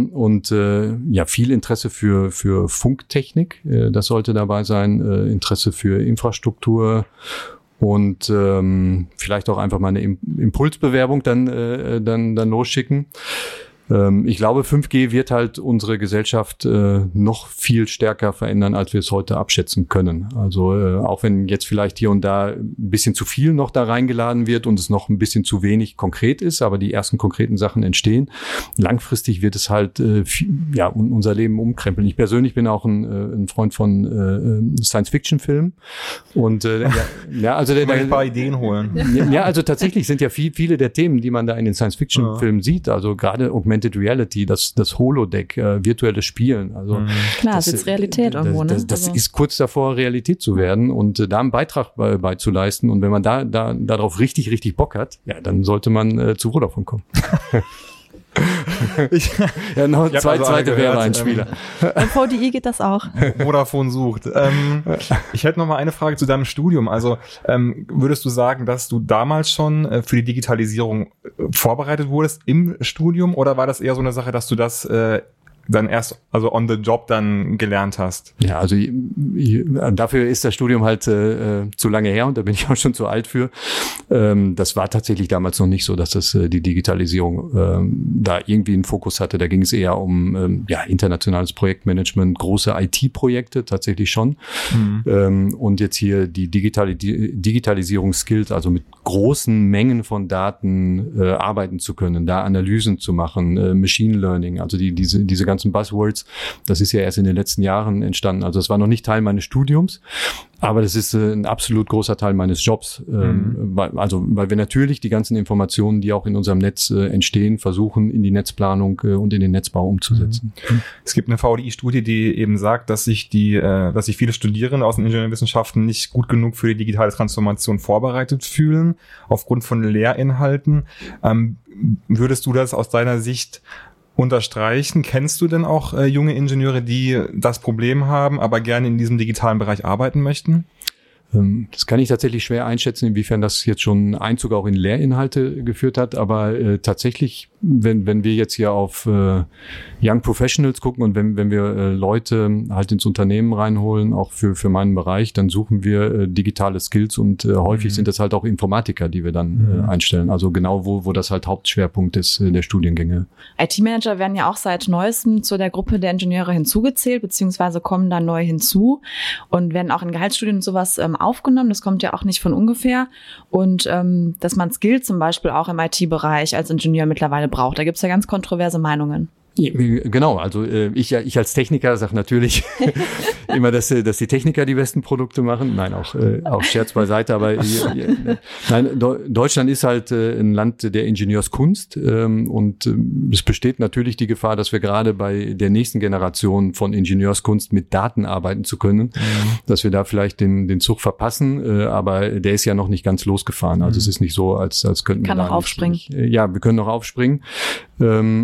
Speaker 2: äh, äh, und äh, ja, viel Interesse für, für Funktechnik, äh, das sollte dabei sein, äh, Interesse für Infrastruktur und ähm, vielleicht auch einfach mal eine Impulsbewerbung dann, äh, dann, dann losschicken. Ähm, ich glaube, 5G wird halt unsere Gesellschaft äh, noch viel stärker verändern, als wir es heute abschätzen können. Also äh, auch wenn jetzt vielleicht hier und da ein bisschen zu viel noch da reingeladen wird und es noch ein bisschen zu wenig konkret ist, aber die ersten konkreten Sachen entstehen, langfristig wird es halt äh, viel, ja unser Leben umkrempeln. Ich persönlich bin auch ein, äh, ein Freund von äh, Science-Fiction-Filmen und äh, ja, [LAUGHS]
Speaker 3: ja, also der, ein paar Ideen holen.
Speaker 2: Ja, also tatsächlich sind ja viel, viele der Themen, die man da in den Science-Fiction-Filmen ja. sieht, also gerade Augmented Augmented Reality, das, das Holodeck, äh, virtuelles Spielen. Also
Speaker 1: mhm. Klar, das, ist Realität irgendwo,
Speaker 2: ne? Das, das also. ist kurz davor, Realität zu werden und äh, da einen Beitrag bei, beizuleisten. Und wenn man da, da darauf richtig, richtig Bock hat, ja, dann sollte man äh, zu Vodafone kommen. [LAUGHS]
Speaker 1: ich, ja, noch zwei also zweite Werbeeinspieler. Ähm, Beim VDI geht das auch.
Speaker 3: Vodafone sucht. Ähm, ich hätte noch mal eine Frage zu deinem Studium. Also ähm, würdest du sagen, dass du damals schon äh, für die Digitalisierung äh, vorbereitet wurdest im Studium oder war das eher so eine Sache, dass du das äh, dann erst, also on the job dann gelernt hast.
Speaker 2: Ja, also dafür ist das Studium halt äh, zu lange her und da bin ich [LAUGHS] auch schon zu alt für. Ähm, das war tatsächlich damals noch nicht so, dass das äh, die Digitalisierung ähm, da irgendwie einen Fokus hatte. Da ging es eher um ähm, ja, internationales Projektmanagement, große IT-Projekte tatsächlich schon. Mhm. Ähm, und jetzt hier die Digitali Digitalisierung-Skills, also mit großen Mengen von Daten äh, arbeiten zu können, da Analysen zu machen, äh, Machine Learning, also die, diese, diese ganzen Buzzwords, das ist ja erst in den letzten Jahren entstanden. Also es war noch nicht Teil meines Studiums, aber das ist äh, ein absolut großer Teil meines Jobs. Ähm, mhm. weil, also weil wir natürlich die ganzen Informationen, die auch in unserem Netz äh, entstehen, versuchen in die Netzplanung äh, und in den Netzbau umzusetzen.
Speaker 3: Mhm. Es gibt eine VDI-Studie, die eben sagt, dass sich die, äh, dass sich viele Studierende aus den Ingenieurwissenschaften nicht gut genug für die digitale Transformation vorbereitet fühlen aufgrund von Lehrinhalten. Ähm, würdest du das aus deiner Sicht unterstreichen. Kennst du denn auch äh, junge Ingenieure, die das Problem haben, aber gerne in diesem digitalen Bereich arbeiten möchten?
Speaker 2: Ähm, das kann ich tatsächlich schwer einschätzen, inwiefern das jetzt schon Einzug auch in Lehrinhalte geführt hat. Aber äh, tatsächlich, wenn, wenn wir jetzt hier auf äh, Young Professionals gucken und wenn, wenn wir äh, Leute halt ins Unternehmen reinholen, auch für, für meinen Bereich, dann suchen wir äh, digitale Skills und äh, häufig mhm. sind das halt auch Informatiker, die wir dann äh, mhm. einstellen. Also genau, wo, wo das halt Hauptschwerpunkt ist äh, der Studiengänge.
Speaker 1: IT-Manager werden ja auch seit neuestem zu der Gruppe der Ingenieure hinzugezählt, beziehungsweise kommen da neu hinzu und werden auch in Gehaltsstudien und sowas ähm, aufgenommen. Das kommt ja auch nicht von ungefähr. Und ähm, dass man Skills zum Beispiel auch im IT-Bereich als Ingenieur mittlerweile braucht. Da gibt es ja ganz kontroverse Meinungen.
Speaker 2: Genau, also äh, ich, ich als Techniker sage natürlich [LAUGHS] [LAUGHS] immer, dass, äh, dass die Techniker die besten Produkte machen. Nein, auch, äh, auch Scherz beiseite, aber äh, nein, Deutschland ist halt äh, ein Land der Ingenieurskunst ähm, und äh, es besteht natürlich die Gefahr, dass wir gerade bei der nächsten Generation von Ingenieurskunst mit Daten arbeiten zu können, mhm. dass wir da vielleicht den, den Zug verpassen, äh, aber der ist ja noch nicht ganz losgefahren. Also mhm. es ist nicht so, als, als könnten
Speaker 1: Kann
Speaker 2: wir
Speaker 1: noch aufspringen.
Speaker 2: Nicht, äh, ja, wir können noch aufspringen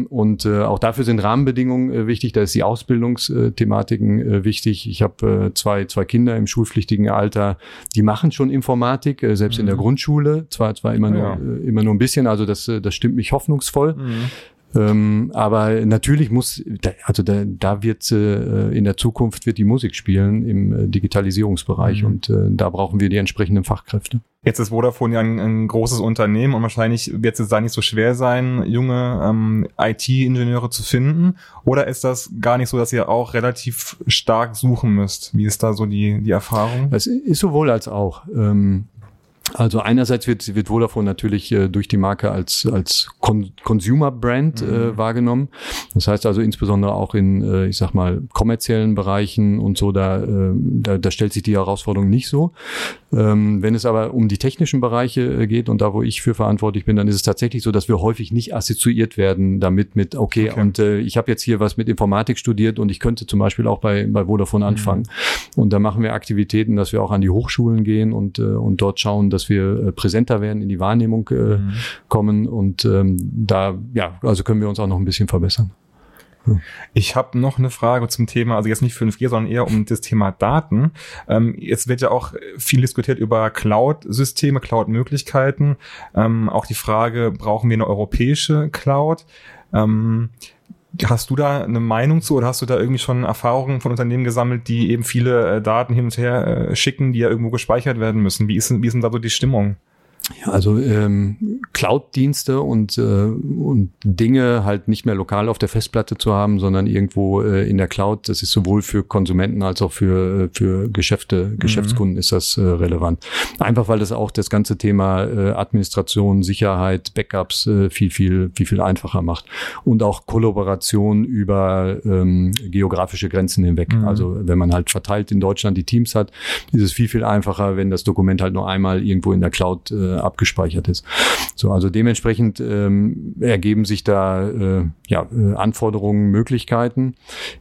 Speaker 2: und äh, auch dafür sind Rahmenbedingungen äh, wichtig. Da ist die Ausbildungsthematiken äh, wichtig. Ich habe äh, zwei, zwei Kinder im schulpflichtigen Alter, die machen schon Informatik, selbst mhm. in der mhm. Grundschule. Zwar, zwar immer, nur, ja. äh, immer nur ein bisschen, also das, das stimmt mich hoffnungsvoll. Mhm. Ähm, aber natürlich muss, also da, da wird äh, in der Zukunft wird die Musik spielen im äh, Digitalisierungsbereich mhm. und äh, da brauchen wir die entsprechenden Fachkräfte.
Speaker 3: Jetzt ist Vodafone ja ein, ein großes Unternehmen und wahrscheinlich wird es da nicht so schwer sein, junge ähm, IT-Ingenieure zu finden. Oder ist das gar nicht so, dass ihr auch relativ stark suchen müsst? Wie ist da so die, die Erfahrung?
Speaker 2: Es ist sowohl als auch. Ähm, also einerseits wird, wird Vodafone natürlich äh, durch die Marke als, als Con Consumer Brand äh, mhm. äh, wahrgenommen. Das heißt also insbesondere auch in, äh, ich sag mal, kommerziellen Bereichen und so, da, äh, da, da stellt sich die Herausforderung nicht so. Ähm, wenn es aber um die technischen Bereiche äh, geht und da, wo ich für verantwortlich bin, dann ist es tatsächlich so, dass wir häufig nicht assoziiert werden damit mit, okay, okay. und äh, ich habe jetzt hier was mit Informatik studiert und ich könnte zum Beispiel auch bei, bei Vodafone mhm. anfangen. Mhm. Und da machen wir Aktivitäten, dass wir auch an die Hochschulen gehen und, äh, und dort schauen, dass wir äh, präsenter werden, in die Wahrnehmung äh, mhm. kommen. Und ähm, da, ja, also können wir uns auch noch ein bisschen verbessern.
Speaker 3: Ich habe noch eine Frage zum Thema, also jetzt nicht 5G, sondern eher um das Thema Daten. Ähm, jetzt wird ja auch viel diskutiert über Cloud-Systeme, Cloud-Möglichkeiten. Ähm, auch die Frage, brauchen wir eine europäische Cloud? Ähm, Hast du da eine Meinung zu oder hast du da irgendwie schon Erfahrungen von Unternehmen gesammelt, die eben viele äh, Daten hin und her äh, schicken, die ja irgendwo gespeichert werden müssen? Wie ist, wie ist denn da so die Stimmung?
Speaker 2: Ja, also ähm, Cloud-Dienste und, äh, und Dinge halt nicht mehr lokal auf der Festplatte zu haben, sondern irgendwo äh, in der Cloud, das ist sowohl für Konsumenten als auch für, äh, für Geschäfte, mhm. Geschäftskunden ist das äh, relevant. Einfach weil das auch das ganze Thema äh, Administration, Sicherheit, Backups äh, viel, viel, viel, viel einfacher macht. Und auch Kollaboration über ähm, geografische Grenzen hinweg. Mhm. Also wenn man halt verteilt in Deutschland die Teams hat, ist es viel, viel einfacher, wenn das Dokument halt nur einmal irgendwo in der Cloud äh, abgespeichert ist. So, also dementsprechend ähm, ergeben sich da äh, ja, äh, Anforderungen, Möglichkeiten.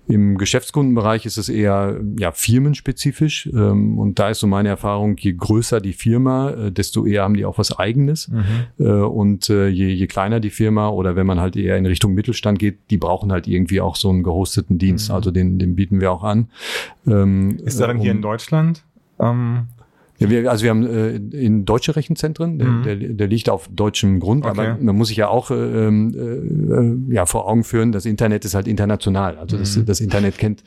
Speaker 2: Im Geschäftskundenbereich ist es eher ja, firmenspezifisch ähm, und da ist so meine Erfahrung, je größer die Firma, äh, desto eher haben die auch was Eigenes mhm. äh, und äh, je, je kleiner die Firma oder wenn man halt eher in Richtung Mittelstand geht, die brauchen halt irgendwie auch so einen gehosteten Dienst, mhm. also den, den bieten wir auch an.
Speaker 3: Ähm, ist der dann um, hier in Deutschland? Ähm
Speaker 2: ja, wir, also wir haben äh, in deutsche Rechenzentren, der, mhm. der, der liegt auf deutschem Grund, okay. aber man muss sich ja auch äh, äh, ja, vor Augen führen, das Internet ist halt international. Also das, mhm. das Internet kennt,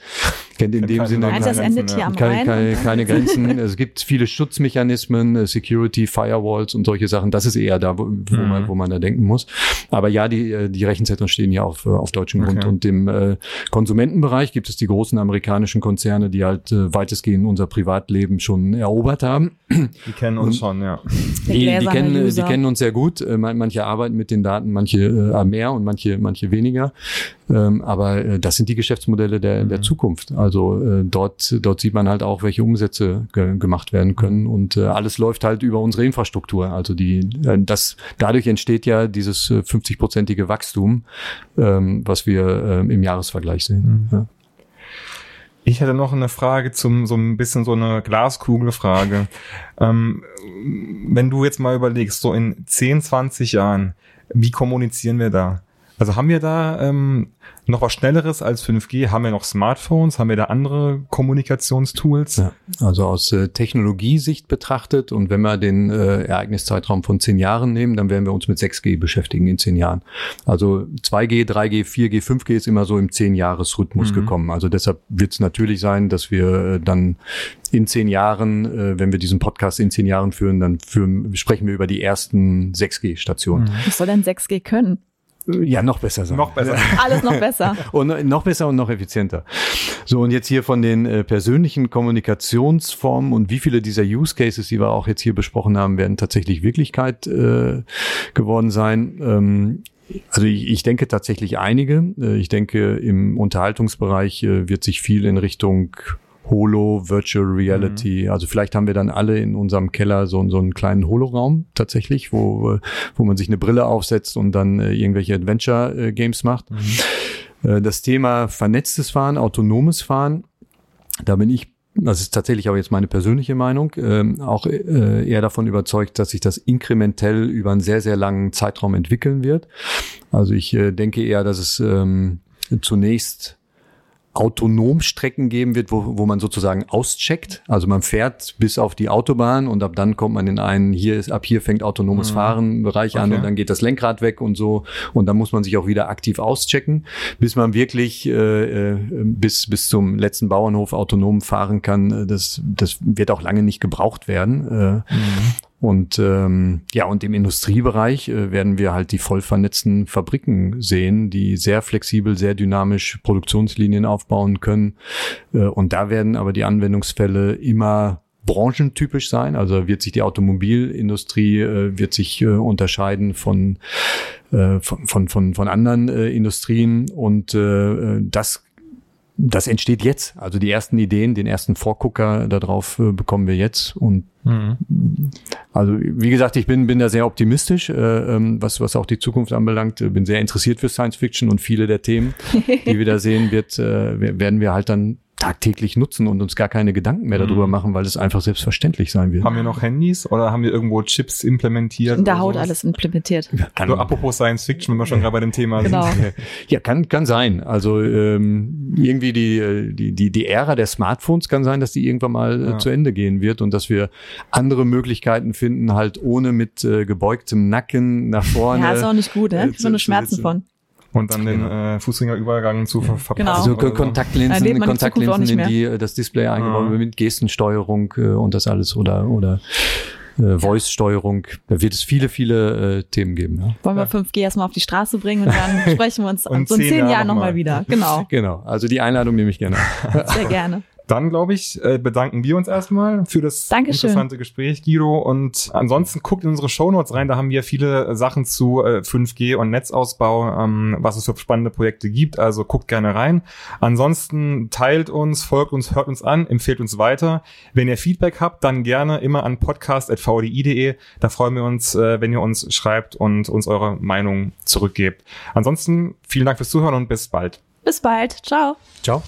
Speaker 2: kennt in dem Sinne
Speaker 1: keine, endet hier am
Speaker 2: keine, keine, keine Grenzen. [LAUGHS] es gibt viele Schutzmechanismen, äh, Security, Firewalls und solche Sachen. Das ist eher da, wo, wo, mhm. man, wo man da denken muss. Aber ja, die, äh, die Rechenzentren stehen ja auf, auf deutschem okay. Grund. Und im äh, Konsumentenbereich gibt es die großen amerikanischen Konzerne, die halt äh, weitestgehend unser Privatleben schon erobert haben.
Speaker 3: Die kennen uns und schon, ja.
Speaker 2: Die, die, kennen, die kennen uns sehr gut. Äh, manche arbeiten mit den Daten, manche äh, mehr und manche, manche weniger. Ähm, aber äh, das sind die Geschäftsmodelle der, mhm. der Zukunft. Also äh, dort, dort sieht man halt auch, welche Umsätze ge gemacht werden können. Und äh, alles läuft halt über unsere Infrastruktur. Also die, äh, das, dadurch entsteht ja dieses 50-prozentige Wachstum, ähm, was wir äh, im Jahresvergleich sehen. Mhm. Ja.
Speaker 3: Ich hätte noch eine Frage zum, so ein bisschen so eine Glaskugelfrage. [LAUGHS] Ähm, wenn du jetzt mal überlegst, so in 10, 20 Jahren, wie kommunizieren wir da? Also haben wir da ähm, noch was Schnelleres als 5G? Haben wir noch Smartphones? Haben wir da andere Kommunikationstools? Ja,
Speaker 2: also aus äh, Technologiesicht betrachtet und wenn wir den äh, Ereigniszeitraum von zehn Jahren nehmen, dann werden wir uns mit 6G beschäftigen in zehn Jahren. Also 2G, 3G, 4G, 5G ist immer so im zehn-Jahres-Rhythmus mhm. gekommen. Also deshalb wird es natürlich sein, dass wir äh, dann in zehn Jahren, äh, wenn wir diesen Podcast in zehn Jahren führen, dann führen, sprechen wir über die ersten 6G-Stationen. Mhm.
Speaker 1: Was soll denn 6G können?
Speaker 2: Ja, noch besser sein.
Speaker 3: Noch besser. [LAUGHS]
Speaker 1: Alles noch besser.
Speaker 2: und noch besser und noch effizienter. So, und jetzt hier von den äh, persönlichen Kommunikationsformen und wie viele dieser Use Cases, die wir auch jetzt hier besprochen haben, werden tatsächlich Wirklichkeit äh, geworden sein. Ähm, Also ich, ich denke tatsächlich einige. Äh, ich denke, im Unterhaltungsbereich äh, wird sich viel in Richtung Holo, Virtual Reality. Mhm. Also vielleicht haben wir dann alle in unserem Keller so, so einen kleinen Holoraum tatsächlich, wo, wo man sich eine Brille aufsetzt und dann äh, irgendwelche Adventure-Games macht. Mhm. Äh, das Thema vernetztes Fahren, autonomes Fahren, da bin ich das ist tatsächlich auch jetzt meine persönliche Meinung, ähm, auch äh, eher davon überzeugt, dass sich das inkrementell über einen sehr, sehr langen Zeitraum entwickeln wird. Also ich äh, denke eher, dass es ähm, zunächst autonom Strecken geben wird, wo, wo man sozusagen auscheckt. Also man fährt bis auf die Autobahn und ab dann kommt man in einen, hier ist, ab hier fängt autonomes mhm. Fahren Bereich okay. an und dann geht das Lenkrad weg und so. Und dann muss man sich auch wieder aktiv auschecken, bis man wirklich äh, äh bis, bis zum letzten Bauernhof autonom fahren kann. Das, das wird auch lange nicht gebraucht werden. Äh, mhm. Und ähm, ja, und im Industriebereich äh, werden wir halt die voll vernetzten Fabriken sehen, die sehr flexibel, sehr dynamisch Produktionslinien aufbauen können. Äh, und da werden aber die Anwendungsfälle immer branchentypisch sein. Also wird sich die Automobilindustrie äh, wird sich äh, unterscheiden von, äh, von, von, von, von anderen äh, Industrien und äh, das das entsteht jetzt. Also die ersten Ideen, den ersten Vorgucker darauf äh, bekommen wir jetzt. Und mhm. also wie gesagt, ich bin, bin da sehr optimistisch, äh, ähm, was, was auch die Zukunft anbelangt. Bin sehr interessiert für Science Fiction und viele der Themen, [LAUGHS] die wir da sehen, wird, äh, werden wir halt dann tagtäglich nutzen und uns gar keine Gedanken mehr darüber mhm. machen, weil es einfach selbstverständlich sein wird.
Speaker 3: Haben wir noch Handys oder haben wir irgendwo Chips implementiert?
Speaker 1: Da haut alles implementiert.
Speaker 3: Ja, kann, so, apropos Science Fiction, wenn wir schon gerade bei dem Thema
Speaker 1: genau.
Speaker 3: sind. [LAUGHS]
Speaker 2: Ja, kann, kann sein. Also ähm, irgendwie die, die, die, die Ära der Smartphones kann sein, dass die irgendwann mal äh, ja. zu Ende gehen wird und dass wir andere Möglichkeiten finden, halt ohne mit äh, gebeugtem Nacken nach vorne.
Speaker 1: Ja, ist auch nicht gut, ne? Äh, so eine Schmerzen von
Speaker 3: und dann den genau. äh, Fußgängerübergang zu ver verpassen. Genau.
Speaker 2: Also Kontaktlinsen, Kontaktlinsen in die äh, das Display eingebaut mit Gestensteuerung äh, und das alles oder oder äh, Voice-Steuerung. Da wird es viele, viele äh, Themen geben. Ja.
Speaker 1: Wollen wir 5G erstmal auf die Straße bringen und dann [LAUGHS] sprechen wir uns so in zehn Jahren nochmal noch wieder. Genau.
Speaker 2: Genau. Also die Einladung nehme ich gerne.
Speaker 1: Sehr gerne. [LAUGHS]
Speaker 3: Dann, glaube ich, äh, bedanken wir uns erstmal für das
Speaker 1: Dankeschön.
Speaker 3: interessante Gespräch, Guido. Und ansonsten guckt in unsere Shownotes rein, da haben wir viele Sachen zu äh, 5G und Netzausbau, ähm, was es für spannende Projekte gibt. Also guckt gerne rein. Ansonsten teilt uns, folgt uns, hört uns an, empfehlt uns weiter. Wenn ihr Feedback habt, dann gerne immer an podcast.vdi.de. Da freuen wir uns, äh, wenn ihr uns schreibt und uns eure Meinung zurückgebt. Ansonsten vielen Dank fürs Zuhören und bis bald.
Speaker 1: Bis bald. Ciao.
Speaker 2: Ciao.